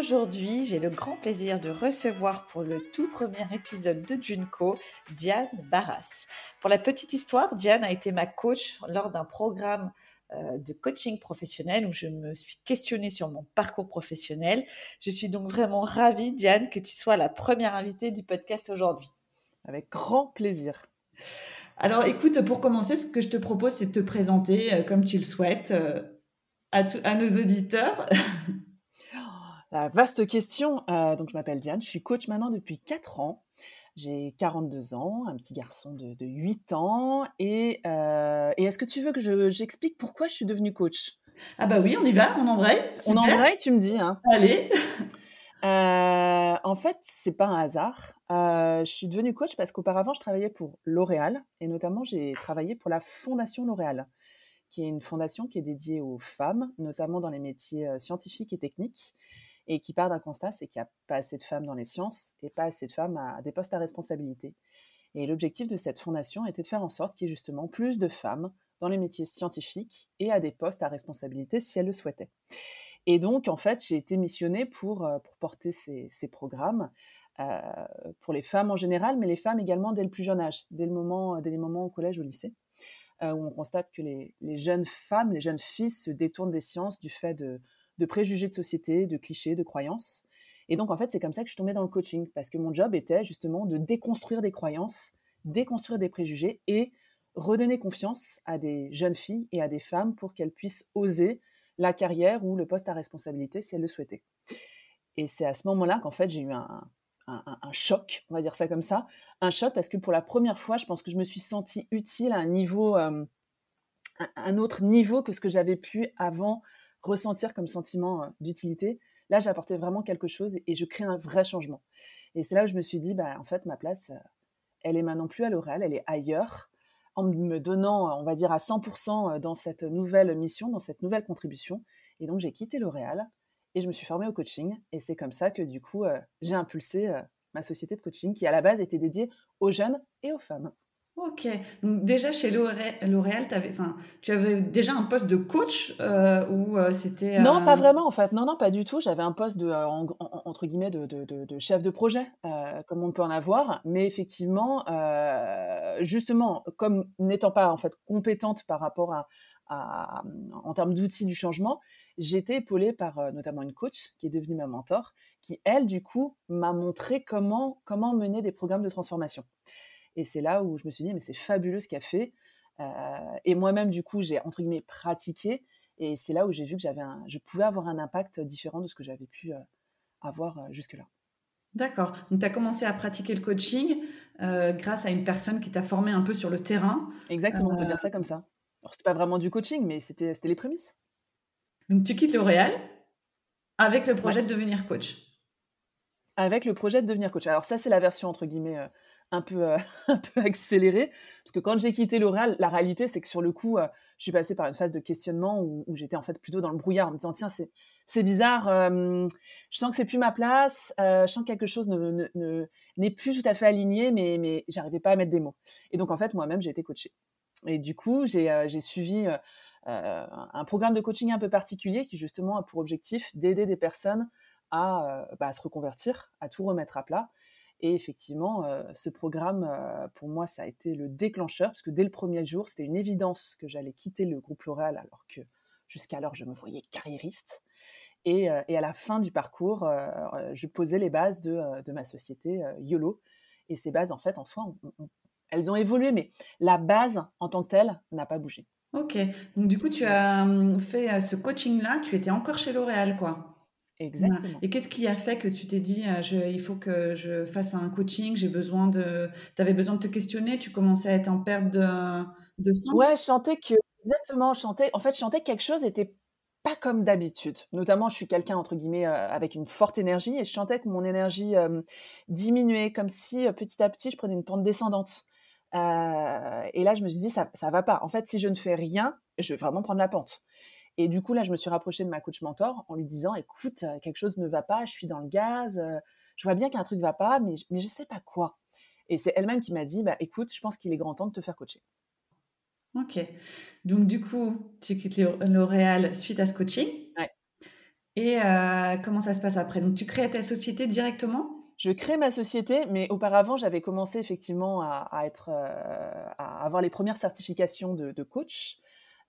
Aujourd'hui, j'ai le grand plaisir de recevoir pour le tout premier épisode de Junco, Diane Barras. Pour la petite histoire, Diane a été ma coach lors d'un programme euh, de coaching professionnel où je me suis questionnée sur mon parcours professionnel. Je suis donc vraiment ravie, Diane, que tu sois la première invitée du podcast aujourd'hui. Avec grand plaisir. Alors écoute, pour commencer, ce que je te propose, c'est de te présenter euh, comme tu le souhaites euh, à, à, nos auditeurs. La vaste question. donc je m'appelle Diane, je suis coach maintenant depuis 4 ans. J'ai 42 ans, un petit garçon de, 8 ans. Et, euh, et est-ce que tu veux que j'explique pourquoi je suis devenue coach? Ah bah oui, on y va, on embraye. On embraye, tu me dis. Hein. Allez. Euh, en fait, c'est pas un hasard. Euh, je suis devenue coach parce qu'auparavant, je travaillais pour L'Oréal et notamment, j'ai travaillé pour la Fondation L'Oréal, qui est une fondation qui est dédiée aux femmes, notamment dans les métiers scientifiques et techniques et qui part d'un constat, c'est qu'il n'y a pas assez de femmes dans les sciences et pas assez de femmes à des postes à responsabilité. Et l'objectif de cette fondation était de faire en sorte qu'il y ait justement plus de femmes dans les métiers scientifiques et à des postes à responsabilité si elles le souhaitaient. Et donc, en fait, j'ai été missionnée pour, euh, pour porter ces, ces programmes euh, pour les femmes en général, mais les femmes également dès le plus jeune âge, dès, le moment, dès les moments au collège, au lycée, euh, où on constate que les, les, jeunes femmes, les jeunes filles se détournent des sciences du fait de, de préjugés de société, de clichés, de croyances. Et donc, en fait, c'est comme ça que je suis tombée dans le coaching, parce que mon job était justement de déconstruire des croyances, déconstruire des préjugés et redonner confiance à des jeunes filles et à des femmes pour qu'elles puissent oser la carrière ou le poste à responsabilité si elles le souhaitaient. Et c'est à ce moment-là qu'en fait, j'ai eu un, choc, on va dire ça comme ça, un choc parce que pour la première fois, je pense que je me suis sentie utile à un niveau, euh, un autre niveau que ce que j'avais pu avant ressentir comme sentiment euh, d'utilité. Là, j'apportais vraiment quelque chose et je crée un vrai changement. Et c'est là où je me suis dit, bah, en fait, ma place, euh, elle est maintenant plus à l'oral, elle est ailleurs, en me donnant, on va dire, à 100% euh, dans cette nouvelle mission, dans cette nouvelle contribution. Et donc, j'ai quitté L'Oréal et je me suis formée au coaching. Et c'est comme ça que, du coup, j'ai impulsé ma société de coaching qui, à la base, était dédiée aux jeunes et aux femmes. Ok. Donc déjà chez L'Oréal, tu avais déjà un poste de coach euh, ou euh, c'était Non, pas vraiment en fait. Non, non, pas du tout. J'avais un poste de euh, entre guillemets de, de, chef de projet, comme on peut en avoir. Mais effectivement, justement, comme n'étant pas en fait compétente par rapport à, à en termes d'outils du changement, j'étais épaulée par notamment une coach qui est devenue ma mentor, qui elle du coup m'a montré comment comment mener des programmes de transformation. Et c'est là où je me suis dit, mais c'est fabuleux ce qu'elle fait. Euh, et moi-même, du coup, j'ai entre guillemets pratiqué. Et c'est là où j'ai vu que j'avais je pouvais avoir un impact différent de ce que j'avais pu euh, avoir euh, jusque-là. D'accord. Donc, tu as commencé à pratiquer le coaching grâce à une personne qui t'a formé un peu sur le terrain. Exactement, on peut dire ça comme ça. Alors, c'était pas vraiment du coaching, mais c'était les prémices. Donc, tu quittes L'Oréal avec le projet de devenir coach. Avec le projet de devenir coach. Alors, ça, c'est la version, entre guillemets, un peu, euh, un peu accéléré. Parce que quand j'ai quitté L'Oréal, la réalité, c'est que sur le coup, euh, je suis passée par une phase de questionnement où, j'étais en fait plutôt dans le brouillard en me disant, tiens, c'est, c'est bizarre, euh, je sens que c'est plus ma place, je sens que quelque chose ne, ne, n'est plus tout à fait aligné, mais, mais j'arrivais pas à mettre des mots. Et donc, en fait, moi-même, j'ai été coachée. Et du coup, j'ai, j'ai suivi un programme de coaching un peu particulier qui, justement, a pour objectif d'aider des personnes à, bah, à se reconvertir, à tout remettre à plat et effectivement, euh, ce programme, euh, pour moi, ça a été le déclencheur, parce que dès le premier jour, c'était une évidence que j'allais quitter le groupe L'Oréal, alors que jusqu'alors, je me voyais carriériste. Et, euh, à la fin du parcours, je posais les bases de, de ma société YOLO. Et ces bases, en fait, en soi, elles ont évolué, mais la base, en tant que telle, n'a pas bougé. Ok. Donc, du coup, tu as hum, fait ce coaching-là, tu étais encore chez L'Oréal, quoi. Exactement. Et qu'est-ce qui a fait que tu t'es dit, euh, je, il faut que je fasse un coaching, j'ai besoin de... Tu avais besoin de te questionner, tu commençais à être en perte de, de sens? Ouais, je chantais que... Exactement, je chantais... En fait, je chantais que quelque chose était pas comme d'habitude. Notamment, je suis quelqu'un, entre guillemets, avec une forte énergie et je sentais que mon énergie diminuait, comme si petit à petit, je prenais une pente descendante. et là, je me suis dit, ça, ça va pas. En fait, si je ne fais rien, je vais vraiment prendre la pente. Et du coup, là, je me suis rapprochée de ma coach mentor en lui disant, écoute, quelque chose ne va pas, je suis dans le gaz, je vois bien qu'un truc ne va pas, mais, mais je ne sais pas quoi. Et c'est elle-même qui m'a dit, bah, écoute, je pense qu'il est grand temps de te faire coacher. Ok. Donc, du coup, tu quittes L'Oréal suite à ce coaching. Ouais. Et euh, comment ça se passe après? Donc, tu crées ta société directement? Je crée ma société, mais auparavant, j'avais commencé effectivement à, être, euh, à avoir les premières certifications de, coach,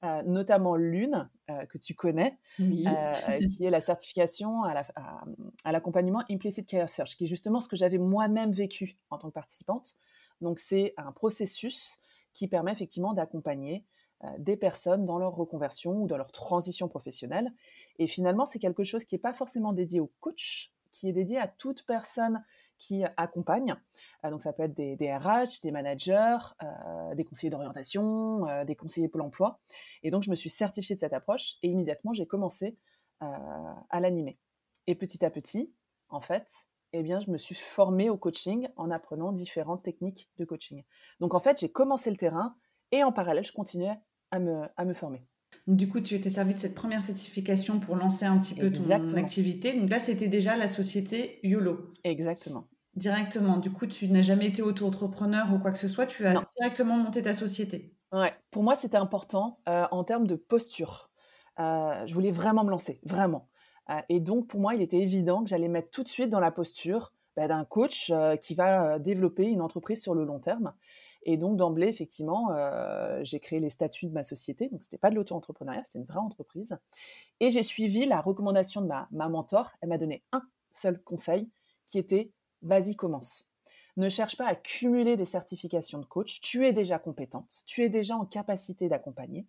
euh, notamment l'une que tu connais, qui est la certification à l'accompagnement Implicit Care Search, qui est justement ce que j'avais moi-même vécu en tant que participante. Donc, c'est un processus qui permet effectivement d'accompagner euh, des personnes dans leur reconversion ou dans leur transition professionnelle. Et finalement, c'est quelque chose qui n'est pas forcément dédié au coach, qui est dédié à toute personne qui accompagne. Euh, donc ça peut être des, RH, des managers, euh, des conseillers d'orientation, des conseillers Pôle emploi. Et donc je me suis certifiée de cette approche et immédiatement j'ai commencé à l'animer. Et petit à petit, en fait, eh bien, je me suis formée au coaching en apprenant différentes techniques de coaching. Donc, en fait, j'ai commencé le terrain et en parallèle, je continuais à me, à me former. Du coup, tu étais servi de cette première certification pour lancer un petit peu ton activité. Donc là, c'était déjà la société YOLO. Exactement. Directement. Du coup, tu n'as jamais été auto-entrepreneur ou quoi que ce soit. Tu as directement monté ta société. Ouais. Pour moi, c'était important euh, en termes de posture. Euh, je voulais vraiment me lancer, vraiment. Euh, et donc, pour moi, il était évident que j'allais mettre tout de suite dans la posture bah, d'un coach qui va développer une entreprise sur le long terme. Et donc, d'emblée, effectivement, j'ai créé les statuts de ma société. Donc, ce n'était pas de l'auto-entrepreneuriat, c'était une vraie entreprise. Et j'ai suivi la recommandation de ma, ma mentor. Elle m'a donné un seul conseil qui était vas-y, commence. Ne cherche pas à cumuler des certifications de coach. Tu es déjà compétente. Tu es déjà en capacité d'accompagner.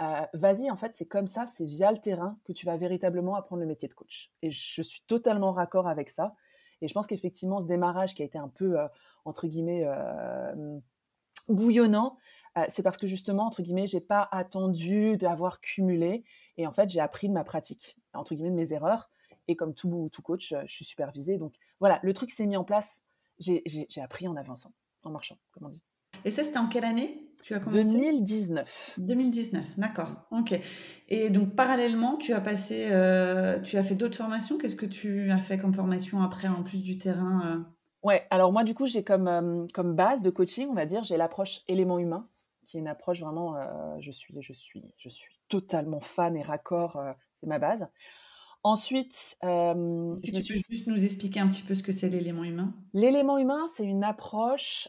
Euh, vas-y, en fait, c'est comme ça, c'est via le terrain que tu vas véritablement apprendre le métier de coach. Et je suis totalement raccord avec ça. Et je pense qu'effectivement, ce démarrage qui a été un peu, euh, entre guillemets, euh, bouillonnant, c'est parce que justement, entre guillemets, j'ai pas attendu d'avoir cumulé. Et en fait, j'ai appris de ma pratique, entre guillemets, de mes erreurs. Et comme tout, tout coach, je suis supervisée. Donc voilà, le truc s'est mis en place. J'ai appris en avançant, en marchant, comme on dit. Et ça, c'était en quelle année? Tu as commencé 2019. 2019, d'accord. Ok. Et donc, parallèlement, tu as passé, euh, tu as fait d'autres formations? Qu'est-ce que tu as fait comme formation après, en plus du terrain euh? Ouais, alors moi, du coup, j'ai comme, euh, comme base de coaching, on va dire, j'ai l'approche élément humain, qui est une approche vraiment, je, suis, je, suis, je suis totalement fan et raccord, c'est ma base. Ensuite, euh, tu peux juste nous expliquer un petit peu ce que c'est l'élément humain L'élément humain, c'est une approche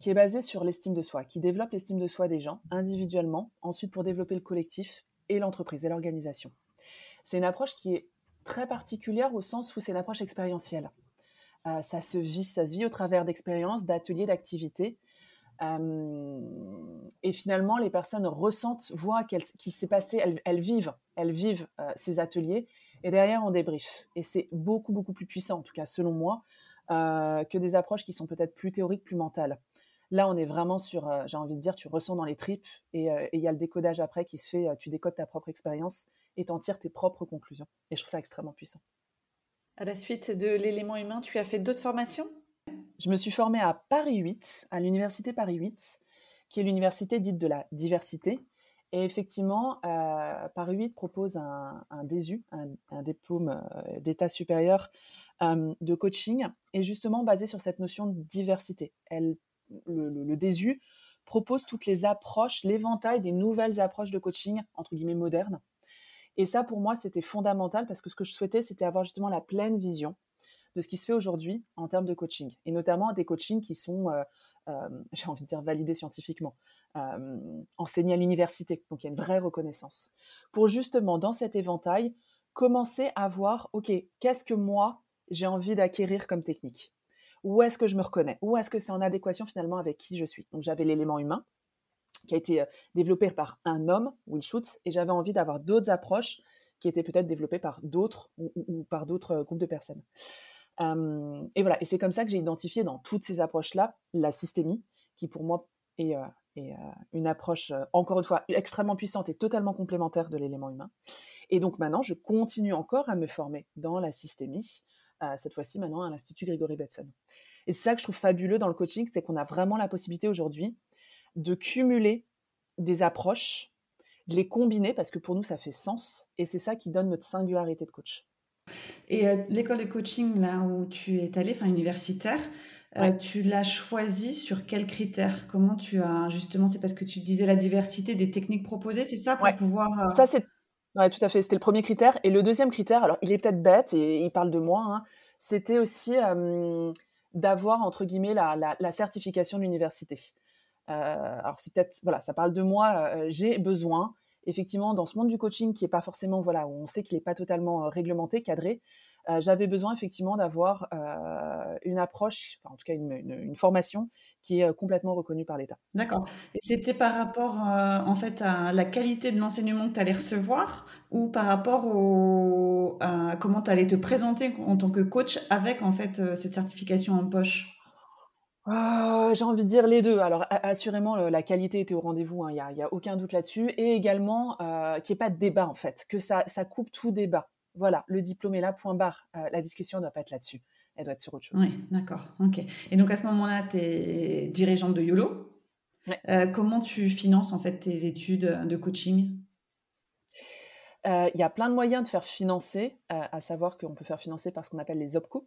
qui est basée sur l'estime de soi, qui développe l'estime de soi des gens individuellement, ensuite pour développer le collectif et l'entreprise et l'organisation. C'est une approche qui est très particulière au sens où c'est une approche expérientielle. Euh, ça se vit, ça se vit au travers d'expériences, d'ateliers, d'activités et finalement, les personnes ressentent, voient qu'il s'est passé, elles, vivent, elles vivent ces ateliers, et derrière on débrief. Et c'est beaucoup beaucoup plus puissant, en tout cas selon moi, que des approches qui sont peut-être plus théoriques, plus mentales. Là, on est vraiment sur, j'ai envie de dire, tu ressens dans les tripes, et il y a le décodage après qui se fait. tu décodes ta propre expérience et t'en tires tes propres conclusions. Et je trouve ça extrêmement puissant. À la suite de l'élément humain, tu as fait d'autres formations? Je me suis formée à Paris 8, à l'université Paris 8, qui est l'université dite de la diversité. Et effectivement, euh, Paris 8 propose un, DESU, un, diplôme euh, d'état supérieur euh, de coaching, et justement basé sur cette notion de diversité. Elle, le, le, DESU propose toutes les approches, l'éventail des nouvelles approches de coaching, entre guillemets modernes. Et ça, pour moi, c'était fondamental parce que ce que je souhaitais, c'était avoir justement la pleine vision de ce qui se fait aujourd'hui en termes de coaching, et notamment des coachings qui sont, euh, euh, j'ai envie de dire, validés scientifiquement, euh, enseignés à l'université. Donc il y a une vraie reconnaissance. Pour justement, dans cet éventail, commencer à voir, OK, qu'est-ce que moi, j'ai envie d'acquérir comme technique? Où est-ce que je me reconnais? Où est-ce que c'est en adéquation finalement avec qui je suis? Donc j'avais l'élément humain qui a été développé par un homme, Will Schutz, et j'avais envie d'avoir d'autres approches qui étaient peut-être développées par d'autres ou, par d'autres groupes de personnes et voilà, et c'est comme ça que j'ai identifié dans toutes ces approches-là la systémie, qui pour moi est est une approche, encore une fois, extrêmement puissante et totalement complémentaire de l'élément humain. Et donc maintenant, je continue encore à me former dans la systémie, cette fois-ci maintenant à l'Institut Grégory Betson. Et c'est ça que je trouve fabuleux dans le coaching, c'est qu'on a vraiment la possibilité aujourd'hui de cumuler des approches, de les combiner, parce que pour nous, ça fait sens, et c'est ça qui donne notre singularité de coach. Et euh, l'école de coaching, là où tu es allé, enfin universitaire, euh, tu l'as choisi sur quels critères? Comment tu as justement C'est parce que tu disais la diversité des techniques proposées, c'est ça pour pouvoir. Euh ça c'est Ouais, tout à fait. C'était le premier critère. Et le deuxième critère, alors il est peut-être bête et il parle de moi, hein, c'était aussi d'avoir, entre guillemets, la, la, certification de l'université. Alors c'est peut-être, voilà, ça parle de moi, j'ai besoin, effectivement, dans ce monde du coaching qui n'est pas forcément, voilà, on sait qu'il n'est pas totalement euh, réglementé, cadré, euh, j'avais besoin effectivement d'avoir euh, une approche, en tout cas une, formation qui est complètement reconnue par l'État. D'accord. Et c'était par rapport en fait à la qualité de l'enseignement que tu allais recevoir ou par rapport au, à comment tu allais te présenter en tant que coach avec en fait cette certification en poche? J'ai envie de dire les deux. Alors, assurément, la qualité était au rendez-vous, hein, il n'y a, a, aucun doute là-dessus. Et également, euh, qu'il n'y ait pas de débat, en fait, que ça, ça coupe tout débat voilà, le diplôme est là, point barre. Euh, la discussion ne doit pas être là-dessus. Elle doit être sur autre chose. Oui, d'accord. Ok. Et donc à ce moment-là, tu es dirigeante de YOLO. Euh, comment tu finances en fait tes études de coaching? Il y a plein de moyens de faire financer, à savoir qu'on peut faire financer par ce qu'on appelle les OPCO.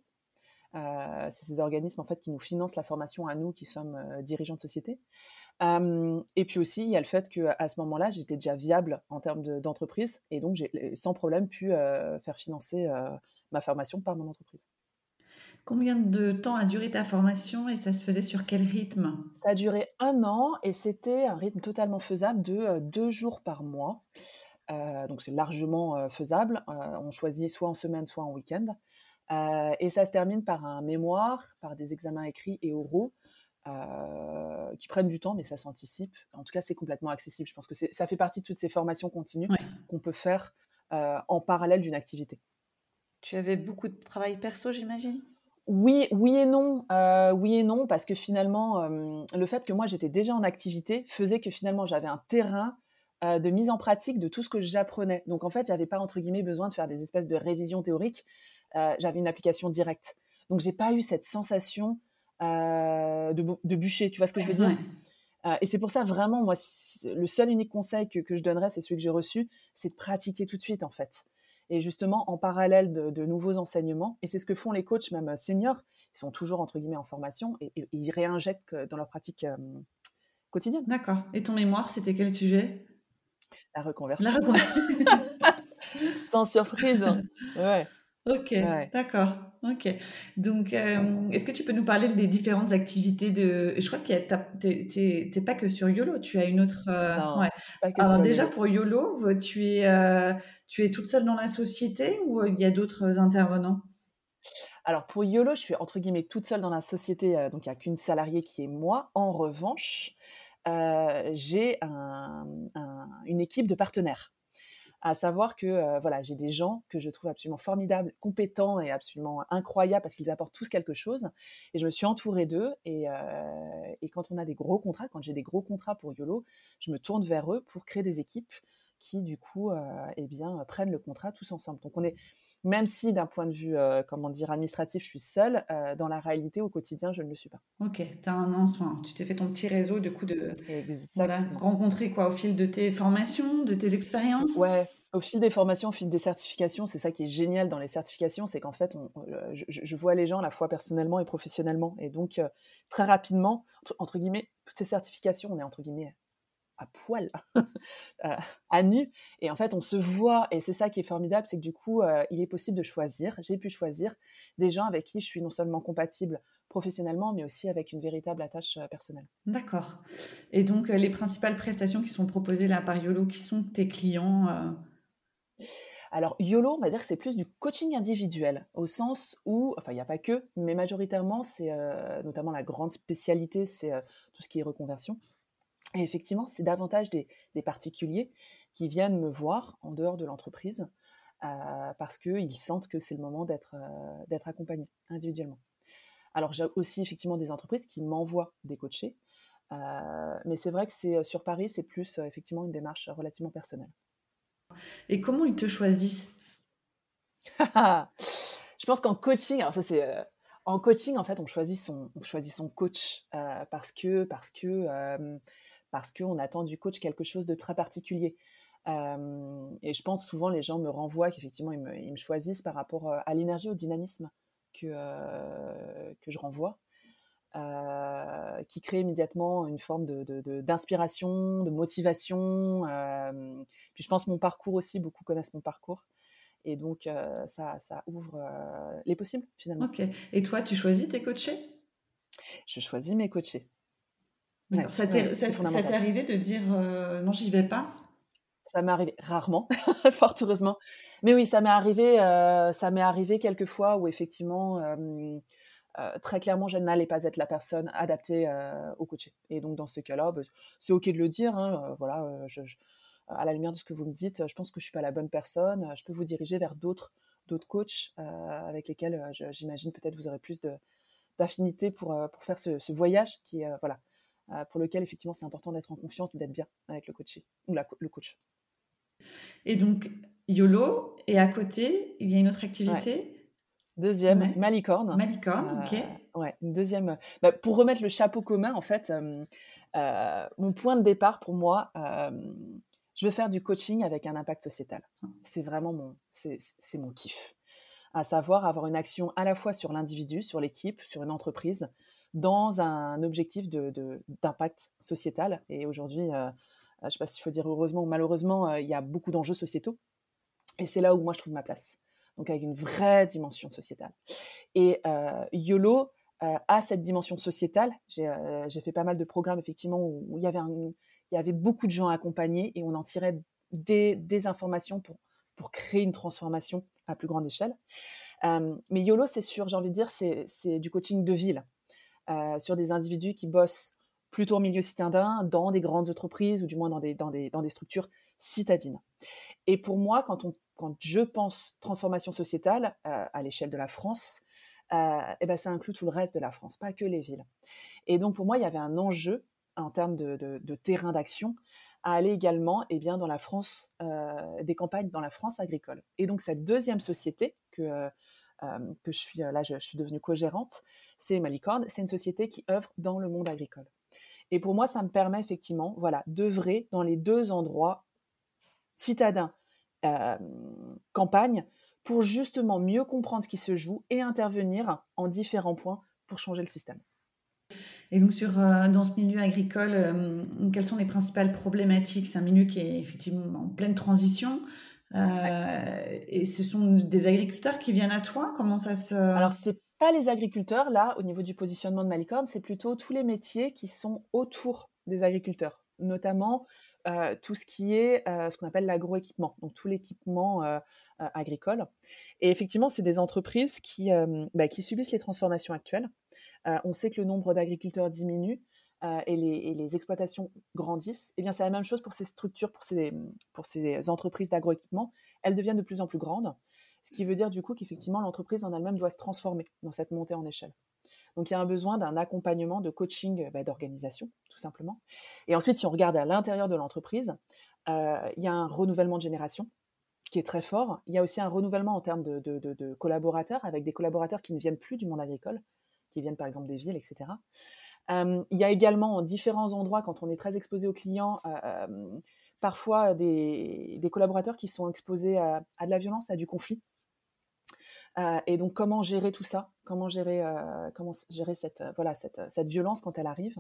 C'est ces organismes en fait qui nous financent la formation à nous qui sommes dirigeants de société et puis aussi, il y a le fait qu'à ce moment-là, j'étais déjà viable en termes d'entreprise et donc j'ai sans problème pu faire financer ma formation par mon entreprise. Combien de temps a duré ta formation et ça se faisait sur quel rythme? Ça a duré un an et c'était un rythme totalement faisable de deux jours par mois. donc c'est largement faisable. on choisit soit en semaine, soit en week-end. Et ça se termine par un mémoire, par des examens écrits et oraux euh, qui prennent du temps, mais ça s'anticipe. En tout cas, c'est complètement accessible. Je pense que ça fait partie de toutes ces formations continues qu'on peut faire euh, en parallèle d'une activité. Tu avais beaucoup de travail perso, j'imagine? Oui, oui et non, euh, oui et non, parce que finalement, le fait que moi j'étais déjà en activité faisait que finalement j'avais un terrain de mise en pratique de tout ce que j'apprenais. Donc en fait, j'avais pas entre guillemets besoin de faire des espèces de révisions théoriques. j'avais une application directe. Donc j'ai pas eu cette sensation euh, de, de, bûcher. Tu vois ce que je veux dire? Euh, Et c'est pour ça, vraiment, moi, le seul unique conseil que, que je donnerais, c'est celui que j'ai reçu, c'est de pratiquer tout de suite, en fait. Et justement, en parallèle de, de nouveaux enseignements, et c'est ce que font les coachs, même euh, seniors, ils sont toujours, entre guillemets, en formation, et, ils réinjectent dans leur pratique quotidienne. D'accord. Et ton mémoire, c'était quel sujet? La reconversion. La reconversion. Sans surprise. Ouais. Ok, d'accord. Ok. Donc, euh, est-ce que tu peux nous parler des différentes activités de... Je crois que tu n'es pas que sur YOLO, tu as une autre... Euh, non, pas que Alors déjà, pour YOLO, tu es, euh, tu es toute seule dans la société ou il y a d'autres intervenants? Alors pour YOLO, je suis entre guillemets toute seule dans la société, donc il n'y a qu'une salariée qui est moi. En revanche, j'ai une équipe de partenaires à savoir que euh, voilà, j'ai des gens que je trouve absolument formidables, compétents et absolument incroyables parce qu'ils apportent tous quelque chose. Et je me suis entourée d'eux. Et, euh, et, quand on a des gros contrats, quand j'ai des gros contrats pour YOLO, je me tourne vers eux pour créer des équipes qui, du coup, euh, eh bien, prennent le contrat tous ensemble. Donc, on est, même si d'un point de vue, euh, comment dire, administratif, je suis seule, euh, dans la réalité, au quotidien, je ne le suis pas. Ok, as un enfant, tu t'es fait ton petit réseau, du coup, de voilà, rencontrer quoi au fil de tes formations, de tes expériences? Ouais, au fil des formations, au fil des certifications, c'est ça qui est génial dans les certifications, c'est qu'en fait, on, euh, je, je, vois les gens à la fois personnellement et professionnellement. Et donc, très rapidement, entre, entre, guillemets, toutes ces certifications, on est entre guillemets à poil, euh, à nu. Et en fait, on se voit, et c'est ça qui est formidable, c'est que du coup, euh, il est possible de choisir, j'ai pu choisir des gens avec qui je suis non seulement compatible professionnellement, mais aussi avec une véritable attache euh, personnelle. D'accord. Et donc, les principales prestations qui sont proposées là par YOLO, qui sont tes clients alors, YOLO, on va dire que c'est plus du coaching individuel, au sens où, enfin, il n'y a pas que, mais majoritairement, c'est notamment la grande spécialité, c'est tout ce qui est reconversion. Et effectivement, c'est davantage des, particuliers qui viennent me voir en dehors de l'entreprise euh, parce qu'ils sentent que c'est le moment d'être euh, d'être accompagnés individuellement. Alors j'ai aussi effectivement des entreprises qui m'envoient des coachés mais c'est vrai que c'est sur Paris, c'est plus effectivement une démarche relativement personnelle. Et comment ils te choisissent? Je pense qu'en coaching, alors ça c'est en coaching en fait on choisit son on choisit son coach parce que parce que parce qu'on attend du coach quelque chose de très particulier. et je pense souvent les gens me renvoient qu'effectivement ils me, ils me, choisissent par rapport à l'énergie, au dynamisme que, que je renvoie. qui crée immédiatement une forme d'inspiration, de, de, de, motivation. puis je pense mon parcours aussi, beaucoup connaissent mon parcours. Et donc, ça, ça, ouvre les possibles, finalement. Ok. Et toi, tu choisis tes coachés? Je choisis mes coachés. Ça t'est arrivé de dire non, j'y vais pas? Ça m'est arrivé rarement, fort heureusement. Mais oui, ça m'est arrivé, ça m'est arrivé quelques fois où effectivement, très clairement, je n'allais pas être la personne adaptée au coaché. Et donc, dans ce cas-là, bah, c'est OK de le dire. Hein, voilà, je, à la lumière de ce que vous me dites, je pense que je suis pas la bonne personne. Je peux vous diriger vers d'autres d'autres coachs avec lesquels j'imagine peut-être vous aurez plus d'affinité pour, pour faire ce, voyage qui voilà pour lequel effectivement c'est important d'être en confiance et d'être bien avec le coaché ou la, le coach. Et donc YOLO et à côté il y a une autre activité? Deuxième, Malicorne. Malicorne, ok. Ouais, une deuxième. Bah, pour remettre le chapeau commun, en fait, mon point de départ pour moi, je veux faire du coaching avec un impact sociétal. C'est vraiment mon, c'est, mon kiff. À savoir avoir une action à la fois sur l'individu, sur l'équipe, sur une entreprise, dans un objectif de, d'impact sociétal. Et aujourd'hui, euh, je ne sais pas s'il faut dire heureusement ou malheureusement, euh, il y a beaucoup d'enjeux sociétaux. Et c'est là où moi je trouve ma place. Donc avec une vraie dimension sociétale. Et euh, YOLO a cette dimension sociétale. J'ai, j'ai fait pas mal de programmes effectivement où, il y avait il y avait beaucoup de gens accompagnés et on en tirait des, des informations pour, pour créer une transformation à plus grande échelle. Euh, mais YOLO, c'est sûr, j'ai envie de dire, c'est du coaching de ville euh, sur des individus qui bossent plutôt au milieu citadin, dans des grandes entreprises ou du moins dans des, dans des, dans des structures citadines. Et pour moi, quand, on, quand je pense transformation sociétale euh, à l'échelle de la France, eh ben ça inclut tout le reste de la France, pas que les villes. Et donc pour moi, il y avait un enjeu en termes de, terrain d'action, à aller également eh bien, dans la France, euh, des campagnes dans la France agricole. Et donc cette deuxième société que, euh, euh, que je suis là, je, suis devenue co-gérante, c'est Malicorne, c'est une société qui œuvre dans le monde agricole. Et pour moi, ça me permet effectivement voilà, d'œuvrer dans les deux endroits, citadins, campagne, pour justement mieux comprendre ce qui se joue et intervenir en différents points pour changer le système. Et donc, euh, dans ce milieu agricole, euh, quelles sont les principales problématiques? C'est un milieu qui est effectivement en pleine transition. Euh, et ce sont des agriculteurs qui viennent à toi? Comment ça se... Alors, c'est pas les agriculteurs, là, au niveau du positionnement de Malicorne, c'est plutôt tous les métiers qui sont autour des agriculteurs, notamment tout ce qui est ce qu'on appelle l'agroéquipement, donc tout l'équipement agricole. Et effectivement, c'est des entreprises qui, bah, qui subissent les transformations actuelles. on sait que le nombre d'agriculteurs diminue. Et, les, exploitations grandissent, eh bien c'est la même chose pour ces structures, pour ces, pour ces entreprises d'agroéquipement. Elles deviennent de plus en plus grandes, ce qui veut dire du coup qu'effectivement l'entreprise en elle-même doit se transformer dans cette montée en échelle. Donc il y a un besoin d'un accompagnement de coaching bah, d'organisation, tout simplement. Et ensuite, si on regarde à l'intérieur de l'entreprise, il y a un renouvellement de génération qui est très fort. Il y a aussi un renouvellement en termes de, collaborateurs, avec des collaborateurs qui ne viennent plus du monde agricole, qui viennent par exemple des villes, etc. il y a également en différents endroits, quand on est très exposé aux clients, parfois des, collaborateurs qui sont exposés à, de la violence, à du conflit. et donc, comment gérer tout ça? Comment gérer, cette, cette, violence quand elle arrive?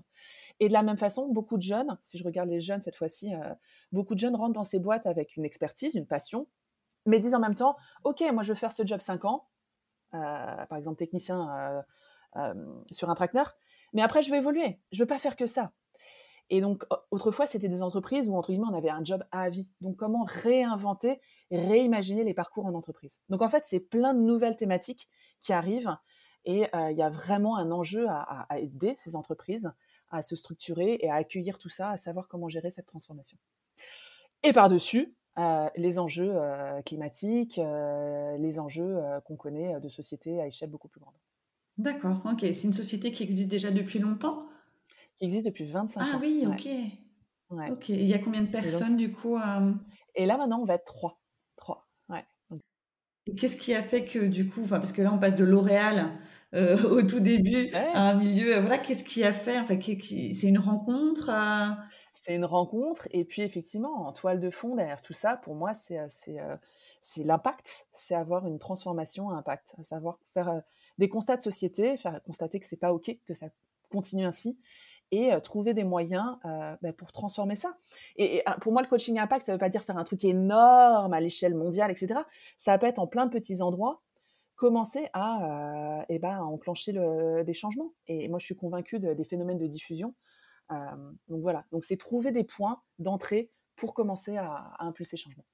Et de la même façon, beaucoup de jeunes, si je regarde les jeunes cette fois-ci, beaucoup de jeunes rentrent dans ces boîtes avec une expertise, une passion, mais disent en même temps, OK, moi je veux faire ce job 5 ans, euh, par exemple technicien euh, euh, sur un tracteur, mais après je veux évoluer, je veux pas faire que ça. Et donc autrefois c'était des entreprises où entre guillemets on avait un job à vie. Donc comment réinventer, réimaginer les parcours en entreprise? Donc en fait c'est plein de nouvelles thématiques qui arrivent et il y a vraiment un enjeu à, aider ces entreprises à se structurer et à accueillir tout ça, à savoir comment gérer cette transformation. Et par-dessus, euh, les enjeux euh, climatiques, euh, les enjeux qu'on connaît de société à échelle beaucoup plus grande. D'accord, ok. C'est une société qui existe déjà depuis longtemps? Qui existe depuis 25 ah ans. oui, ok. Ouais. Ok. il y a combien de personnes du coup Et là maintenant, on va être trois. Trois. Ouais. Et qu'est-ce qui a fait que du coup, parce que là on passe de L'Oréal au tout début à un milieu, voilà, qu'est-ce qui a fait? Enfin, c'est une rencontre C'est une rencontre, et puis effectivement, en toile de fond derrière tout ça, pour moi, c'est c'est l'impact, c'est avoir une transformation à impact, à savoir faire des constats de société, faire constater que c'est pas ok, que ça continue ainsi, et trouver des moyens bah, pour transformer ça. Et, ah, pour moi, le coaching impact, ça veut pas dire faire un truc énorme à l'échelle mondiale, etc. Ça peut être en plein de petits endroits, commencer à, eh ben, enclencher des changements. Et moi, je suis convaincue des phénomènes de diffusion. donc voilà, donc c'est trouver des points d'entrée pour commencer à, à impulser les changements.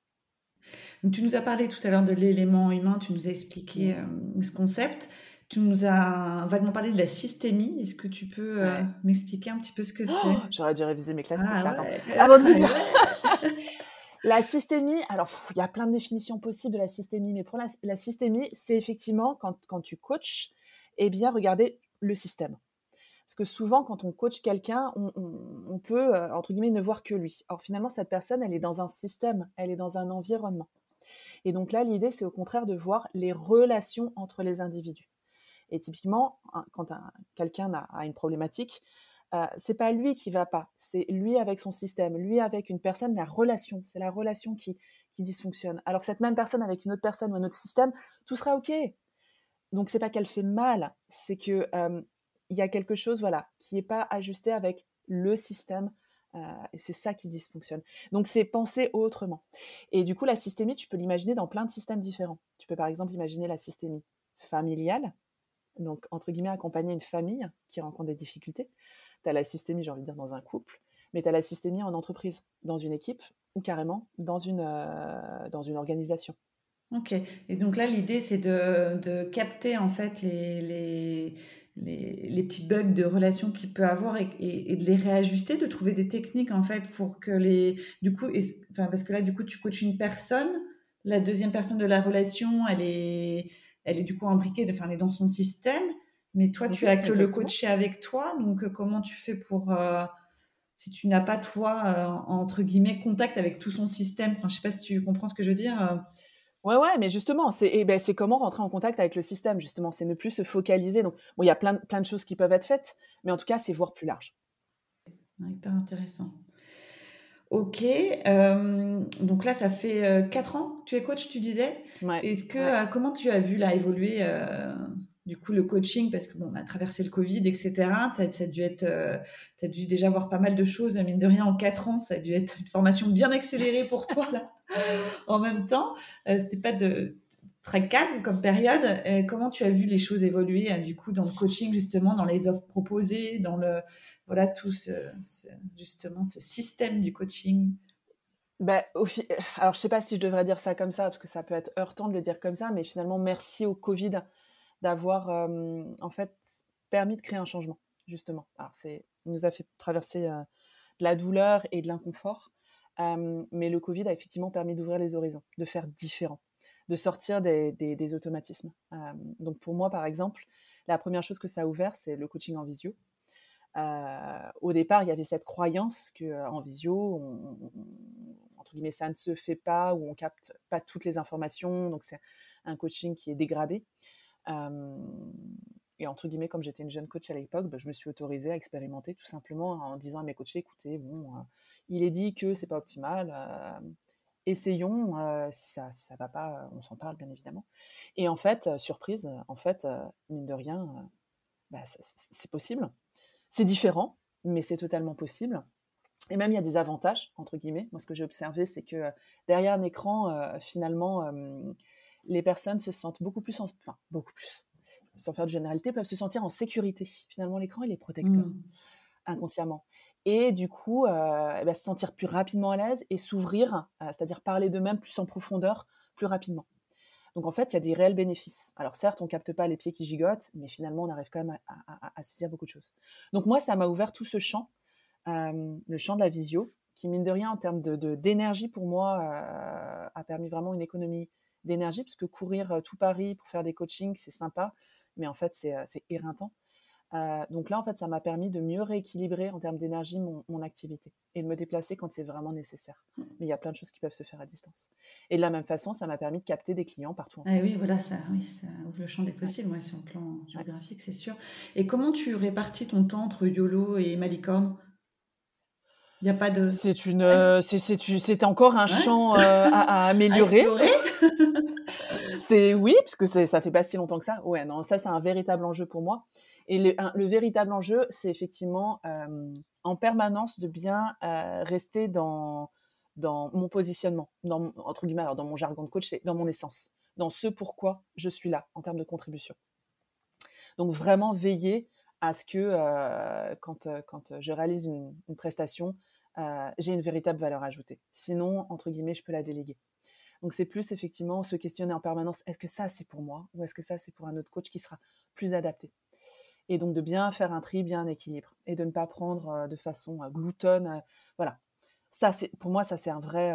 Donc, tu nous as parlé tout à l'heure de l'élément humain, tu nous as expliqué ce concept. Tu nous as vaguement parlé de la systémie. Est-ce que tu peux euh, m'expliquer un petit peu ce que oh, c'est? J'aurais dû réviser mes classiques ah. Avant de La systémie, alors il y a plein de définitions possibles de la systémie, mais pour la, systémie, c'est effectivement quand, quand, tu coaches, eh bien, regarder le système. Parce que souvent, quand on coach quelqu'un, on, on, peut, euh, entre guillemets, ne voir que lui. Or, finalement, cette personne, elle est dans un système, elle est dans un environnement. Et donc là, l'idée, c'est au contraire de voir les relations entre les individus. Et typiquement, quand quelqu'un a, une problématique, euh, c'est pas lui qui va pas, c'est lui avec son système, lui avec une personne, la relation, c'est la relation qui, qui dysfonctionne. Alors que cette même personne avec une autre personne ou un autre système, tout sera ok. Donc c'est pas qu'elle fait mal, c'est que euh, il y a quelque chose, voilà, qui est pas ajusté avec le système. Euh, et c'est ça qui dysfonctionne. Donc c'est penser autrement. Et du coup, la systémie, tu peux l'imaginer dans plein de systèmes différents. Tu peux par exemple imaginer la systémie familiale, donc entre guillemets accompagner une famille qui rencontre des difficultés. Tu as la systémie, j'ai envie de dire, dans un couple, mais tu as la systémie en entreprise, dans une équipe ou carrément dans une, euh, dans une organisation. Ok, et donc là l'idée c'est de, de, capter en fait les, les, les, petits bugs de relation qu'il peut avoir et, et, de les réajuster, de trouver des techniques en fait pour que les... Du coup, enfin, parce que là du coup tu coaches une personne, la deuxième personne de la relation elle est elle est du coup imbriquée, enfin, elle est dans son système, mais toi, tu as que le coacher avec toi. Donc, euh, comment tu fais pour, euh, si tu n'as pas, toi, euh, entre guillemets, contact avec tout son système? Enfin, je sais pas si tu comprends ce que je veux dire. Ouais, ouais, mais justement, c'est eh ben, comment rentrer en contact avec le système, justement? C'est ne plus se focaliser. Donc, bon, il y a plein, plein de choses qui peuvent être faites, mais en tout cas, c'est voir plus large. hyper intéressant. Ok, euh, donc là, ça fait euh, quatre ans que tu es coach, tu disais. Est-ce que euh, comment tu as vu là évoluer du coup le coaching? Parce que bon, on a traversé le Covid, etc. Tu as, dû être, as dû déjà voir pas mal de choses mine de rien en quatre ans. Ça a dû être une formation bien accélérée pour toi là. en même temps, c'était pas de très calme comme période. comment tu as vu les choses évoluer hein, du coup dans le coaching justement, dans les offres proposées, dans le voilà tout ce, justement ce système du coaching? Ben, Alors je sais pas si je devrais dire ça comme ça parce que ça peut être heurtant de le dire comme ça, mais finalement merci au Covid d'avoir en fait permis de créer un changement justement. Alors c'est nous a fait traverser de la douleur et de l'inconfort. mais le Covid a effectivement permis d'ouvrir les horizons, de faire différent de sortir des, automatismes. Euh, donc pour moi, par exemple, la première chose que ça a ouvert, c'est le coaching en visio. Euh, au départ, il y avait cette croyance que euh, en visio, entre guillemets, ça ne se fait pas ou on capte pas toutes les informations, donc c'est un coaching qui est dégradé. et entre guillemets, comme j'étais une jeune coach à l'époque, bah, je me suis autorisée à expérimenter tout simplement en disant à mes coachés, écoutez, bon, il est dit que c'est pas optimal essayons, euh, si ça si ça va pas, on s'en parle bien évidemment. Et en fait, euh, surprise, en fait, euh, mine de rien, bah, c'est possible. C'est différent, mais c'est totalement possible. Et même il y a des avantages entre guillemets. Moi, ce que j'ai observé, c'est que derrière un écran, finalement, les personnes se sentent beaucoup plus, enfin beaucoup plus, sans faire de généralité, peuvent se sentir en sécurité. Finalement, l'écran, il est protecteur mmh. inconsciemment et du coup euh, eh ben, se sentir plus rapidement à l'aise et s'ouvrir, euh, c'est-à-dire parler d'eux-mêmes plus en profondeur, plus rapidement. Donc en fait, il y a des réels bénéfices. Alors certes, on capte pas les pieds qui gigotent, mais finalement, on arrive quand même à, saisir beaucoup de choses. Donc moi, ça m'a ouvert tout ce champ, euh, le champ de la visio, qui mine de rien en termes de d'énergie pour moi a permis vraiment une économie d'énergie, parce que courir tout Paris pour faire des coachings, c'est sympa, mais en fait, c'est éreintant. Euh, donc là, en fait, ça m'a permis de mieux rééquilibrer en termes d'énergie mon, activité et de me déplacer quand c'est vraiment nécessaire. Mmh. Mais il y a plein de choses qui peuvent se faire à distance. Et de la même façon, ça m'a permis de capter des clients partout. En ah, oui, voilà, ça, oui, ça ouvre le champ des possibles, ouais. sur le plan géographique, c'est sûr. Et comment tu répartis ton temps entre YOLO et Malicorne? Il n'y a pas de. C'est une, euh, c'est encore un champ euh, à, améliorer. c'est oui, parce que ça fait pas si longtemps que ça. Ouais, non, ça c'est un véritable enjeu pour moi. Et le, véritable enjeu, c'est effectivement euh, en permanence de bien euh, rester dans, mon positionnement, dans, entre guillemets, alors dans mon jargon de coach, c'est dans mon essence, dans ce pourquoi je suis là en termes de contribution. Donc vraiment veiller à ce que euh, quand, quand je réalise une, une prestation, j'ai une véritable valeur ajoutée. Sinon, entre guillemets, je peux la déléguer. Donc c'est plus effectivement se questionner en permanence, est-ce que ça c'est pour moi ou est-ce que ça c'est pour un autre coach qui sera plus adapté? Et donc de bien faire un tri, bien un équilibre, et de ne pas prendre euh, de façon euh, gloutonne. Euh, voilà. Ça, c'est pour moi, ça c'est un vrai,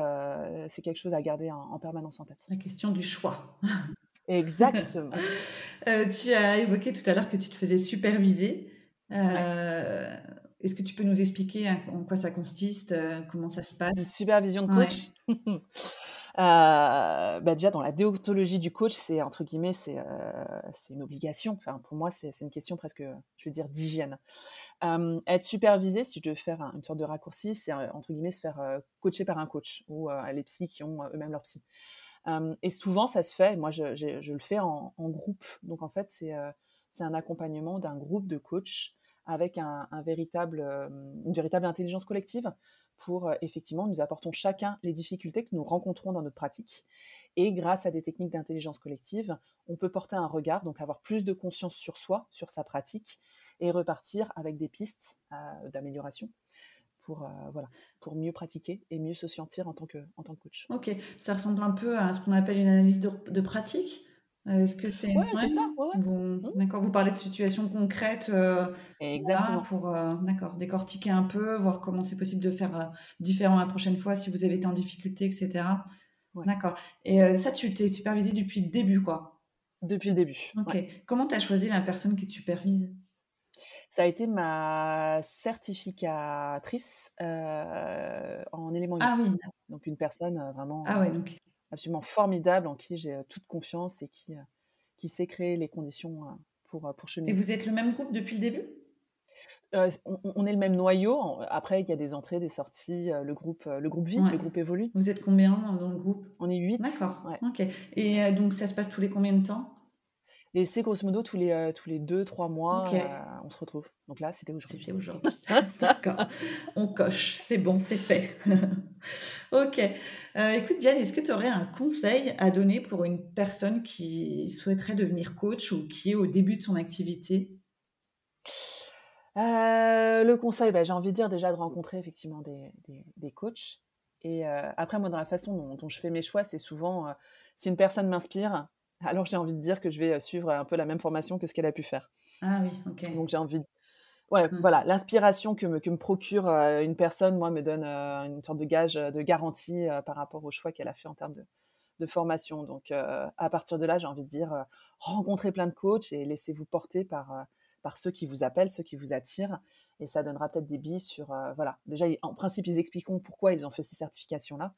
c'est quelque chose à garder en, permanence en tête. La question du choix. Exactement. tu as évoqué tout à l'heure que tu te faisais superviser. Est-ce que tu peux nous expliquer en quoi ça consiste, comment ça se passe? Une supervision de coach? Euh, bah déjà dans la déontologie du coach, c'est entre guillemets, c'est euh, une obligation. Enfin, pour moi, c'est une question presque, je veux dire, d'hygiène. Euh, être supervisé, si je veux faire une sorte de raccourci, c'est entre guillemets se faire coacher par un coach ou les psys qui ont eux-mêmes leur psy. et souvent, ça se fait. Moi, je, je, le fais en, en, groupe. Donc, en fait, c'est un accompagnement d'un groupe de coachs avec véritable, une véritable intelligence collective pour euh, effectivement, nous apportons chacun les difficultés que nous rencontrons dans notre pratique. Et grâce à des techniques d'intelligence collective, on peut porter un regard, donc avoir plus de conscience sur soi, sur sa pratique, et repartir avec des pistes euh, d'amélioration pour, euh, voilà, pour mieux pratiquer et mieux se sentir en tant que coach. Ok, ça ressemble un peu à ce qu'on appelle une analyse de pratique euh, est-ce que c'est ouais, c'est ça. Mmh. D'accord, vous parlez de situations concrètes euh, Exactement. pour euh, d'accord, décortiquer un peu, voir comment c'est possible de faire différent la prochaine fois si vous avez été en difficulté, etc. D'accord. Et ça, tu t'es supervisé depuis le début, quoi Depuis le début. Ok. Comment tu as choisi la personne qui te supervise? Ça a été ma certificatrice en éléments Ah oui. Donc une personne vraiment. Ah ouais, donc absolument formidable, en qui j'ai toute confiance et qui, qui sait créer les conditions pour, pour cheminer. Et vous êtes le même groupe depuis le début? On, est le même noyau. Après, il y a des entrées, des sorties. Le groupe, le groupe vit, le groupe évolue. Vous êtes combien dans le groupe? On est huit. D'accord. Ok. Et donc, ça se passe tous les combien de temps? Et c'est grosso modo tous les, euh, tous les deux, trois mois, euh, on se retrouve. Donc là, c'était aujourd'hui. C'était aujourd'hui. D'accord. On coche. C'est bon, c'est fait. ok. Euh, écoute, Diane, est-ce que tu aurais un conseil à donner pour une personne qui souhaiterait devenir coach ou qui est au début de son activité? Le conseil, bah, j'ai envie de dire déjà de rencontrer effectivement des, des, coachs. Et après, moi, dans la façon dont, dont je fais mes choix, c'est souvent si une personne m'inspire, alors j'ai envie de dire que je vais suivre un peu la même formation que ce qu'elle a pu faire. Ah oui, ok. Donc j'ai envie de... Ouais, mmh. voilà, l'inspiration que me, que me procure une personne, moi, me donne une sorte de gage de garantie par rapport au choix qu'elle a fait en termes de, de formation. Donc à partir de là, j'ai envie de dire, rencontrez plein de coachs et laissez-vous porter par, par ceux qui vous appellent, ceux qui vous attirent. Et ça donnera peut-être des billes sur, voilà, déjà, en principe, ils expliqueront pourquoi ils ont fait ces certifications-là,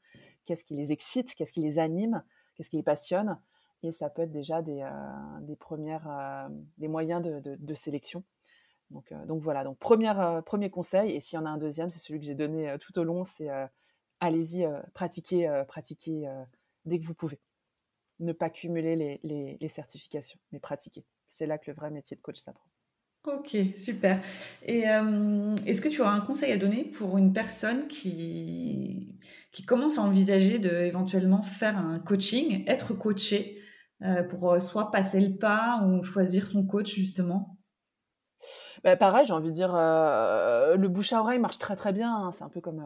qu'est-ce qui les excite, qu'est-ce qui les anime, qu'est-ce qui les passionne? Et ça peut être déjà des, euh, des premières, euh, des moyens de, de, sélection. Donc, euh, donc voilà, donc première, premier conseil, et s'il y en a un deuxième, c'est celui que j'ai donné tout au long, c'est allez-y, pratiquez, pratiquez dès que vous pouvez. Ne pas cumuler les, les, certifications, mais pratiquer. C'est là que le vrai métier de coach s'apprend. Ok, super. Et est-ce que tu auras un conseil à donner pour une personne qui, qui commence à envisager de éventuellement faire un coaching, être coaché euh, pour euh, soit passer le pas ou choisir son coach justement bah, pareil, j'ai envie de dire, euh, le bouche à oreille marche très très bien. Hein. c'est un peu comme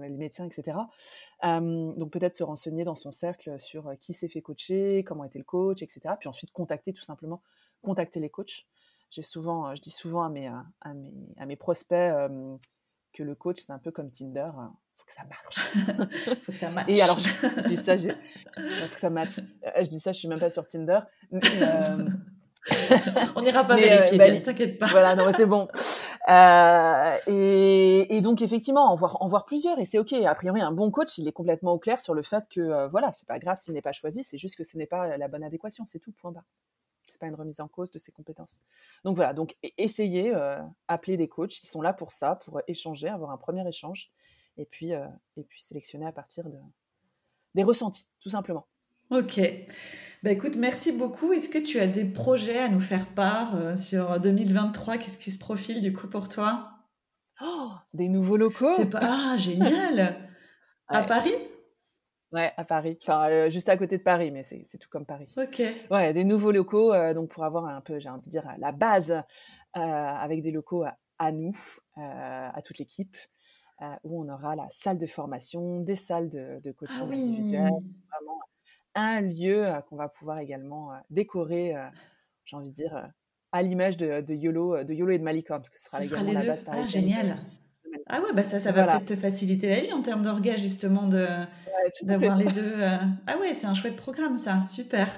les médecins, etc. donc peut-être se renseigner dans son cercle sur qui s'est fait coacher, comment était le coach, etc. Puis ensuite contacter tout simplement, contacter les coachs. J'ai souvent, je dis souvent à mes prospects que le coach c'est un peu comme Tinder. Hein que ça marche. faut que ça matche. Et alors, je, dis ça, faut que ça matche. Euh, je dis ça, je suis même pas sur Tinder. Mais, euh, On n'ira pas vérifier, bah, t'inquiète pas. Voilà, non, c'est bon. Euh, et, et, donc effectivement, en voir, en voir plusieurs, et c'est ok. A priori, un bon coach, il est complètement au clair sur le fait que euh, voilà, c'est pas grave s'il n'est pas choisi, c'est juste que ce n'est pas la bonne adéquation, c'est tout. Point barre. C'est pas une remise en cause de ses compétences. Donc voilà, donc e-, essayez, euh, appeler des coachs, ils sont là pour ça, pour échanger, avoir un premier échange, et puis euh, et puis sélectionner à partir de des ressentis, tout simplement. Ok. Bah écoute, merci beaucoup. Est-ce que tu as des projets à nous faire part euh, sur 2023 Qu'est-ce qui se profile du coup pour toi? Oh, Des nouveaux locaux C'est pas... Ah, génial À Paris? Ouais, à Paris. Enfin, euh, juste à côté de Paris, mais c'est tout comme Paris. Ok. Ouais, des nouveaux locaux, euh, donc pour avoir un peu, j'ai envie de dire, la base, avec des locaux à, nous, à toute l'équipe, où on aura la salle de formation, des salles de, de coaching ah individuel, vraiment un lieu qu'on va pouvoir également décorer, j'ai envie de dire, à l'image de, YOLO, de YOLO et de Malicorne, parce que ce sera également la base par Ah, génial. Ah ouais, bah ça, ça va peut-être te faciliter la vie en termes d'orgas, justement, de, d'avoir les deux. Ah ouais, c'est un chouette programme, ça. Super.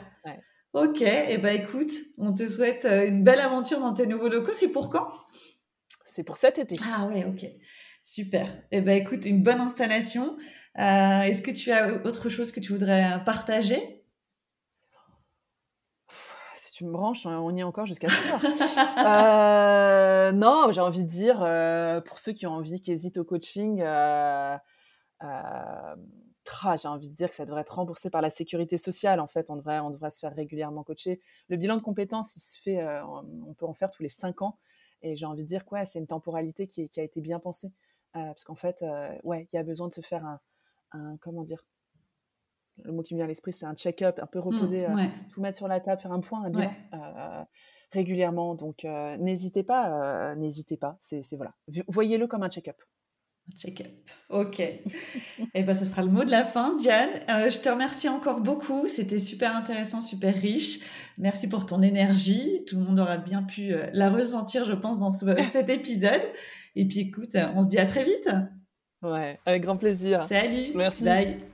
Ok, et eh bah écoute, on te souhaite une belle aventure dans tes nouveaux locaux. C'est pour quand? C'est pour cet été. Ah ouais, ok. Super. Eh ben, écoute, une bonne installation. Euh, est-ce que tu as autre chose que tu voudrais partager? Si tu me branches, on y est encore jusqu'à ce euh, non, j'ai envie de dire, euh, pour ceux qui ont envie, qui hésitent au coaching, euh, j'ai envie de dire que ça devrait être remboursé par la sécurité sociale. En fait, on devrait, on devrait se faire régulièrement coacher. Le bilan de compétences, il se fait, on peut en faire tous les cinq ans. Et j'ai envie de dire quoi, c'est une temporalité qui, a été bien pensée. Euh, parce qu'en fait, euh, ouais, il y a besoin de se faire un, comment dire, le mot qui me vient à l'esprit, c'est un check-up, un peu mmh, reposer, euh, tout mettre sur la table, faire un point, un bilan régulièrement. Donc, n'hésitez pas, n'hésitez pas. C'est voilà, voyez-le comme un check-up. Check-up. Ok. Et eh ben, ce sera le mot de la fin, Diane. je te remercie encore beaucoup. C'était super intéressant, super riche. Merci pour ton énergie. Tout le monde aura bien pu la ressentir, je pense, dans cet épisode. Et puis écoute, on se dit à très vite. Ouais, avec grand plaisir. Salut. Merci. Bye.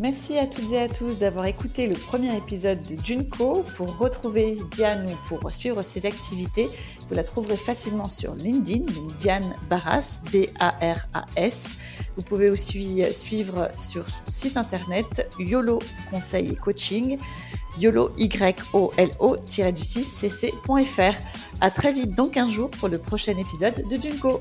Merci à toutes et à tous d'avoir écouté le premier épisode de Junko. Pour retrouver Diane ou pour suivre ses activités, vous la trouverez facilement sur LinkedIn, Diane Barras, B-A-R-A-S. Vous pouvez aussi suivre sur son site internet YOLO Conseil et Coaching, YOLO, Y-O-L-O, du 6 cc.fr. À très vite dans 15 jours pour le prochain épisode de Junko.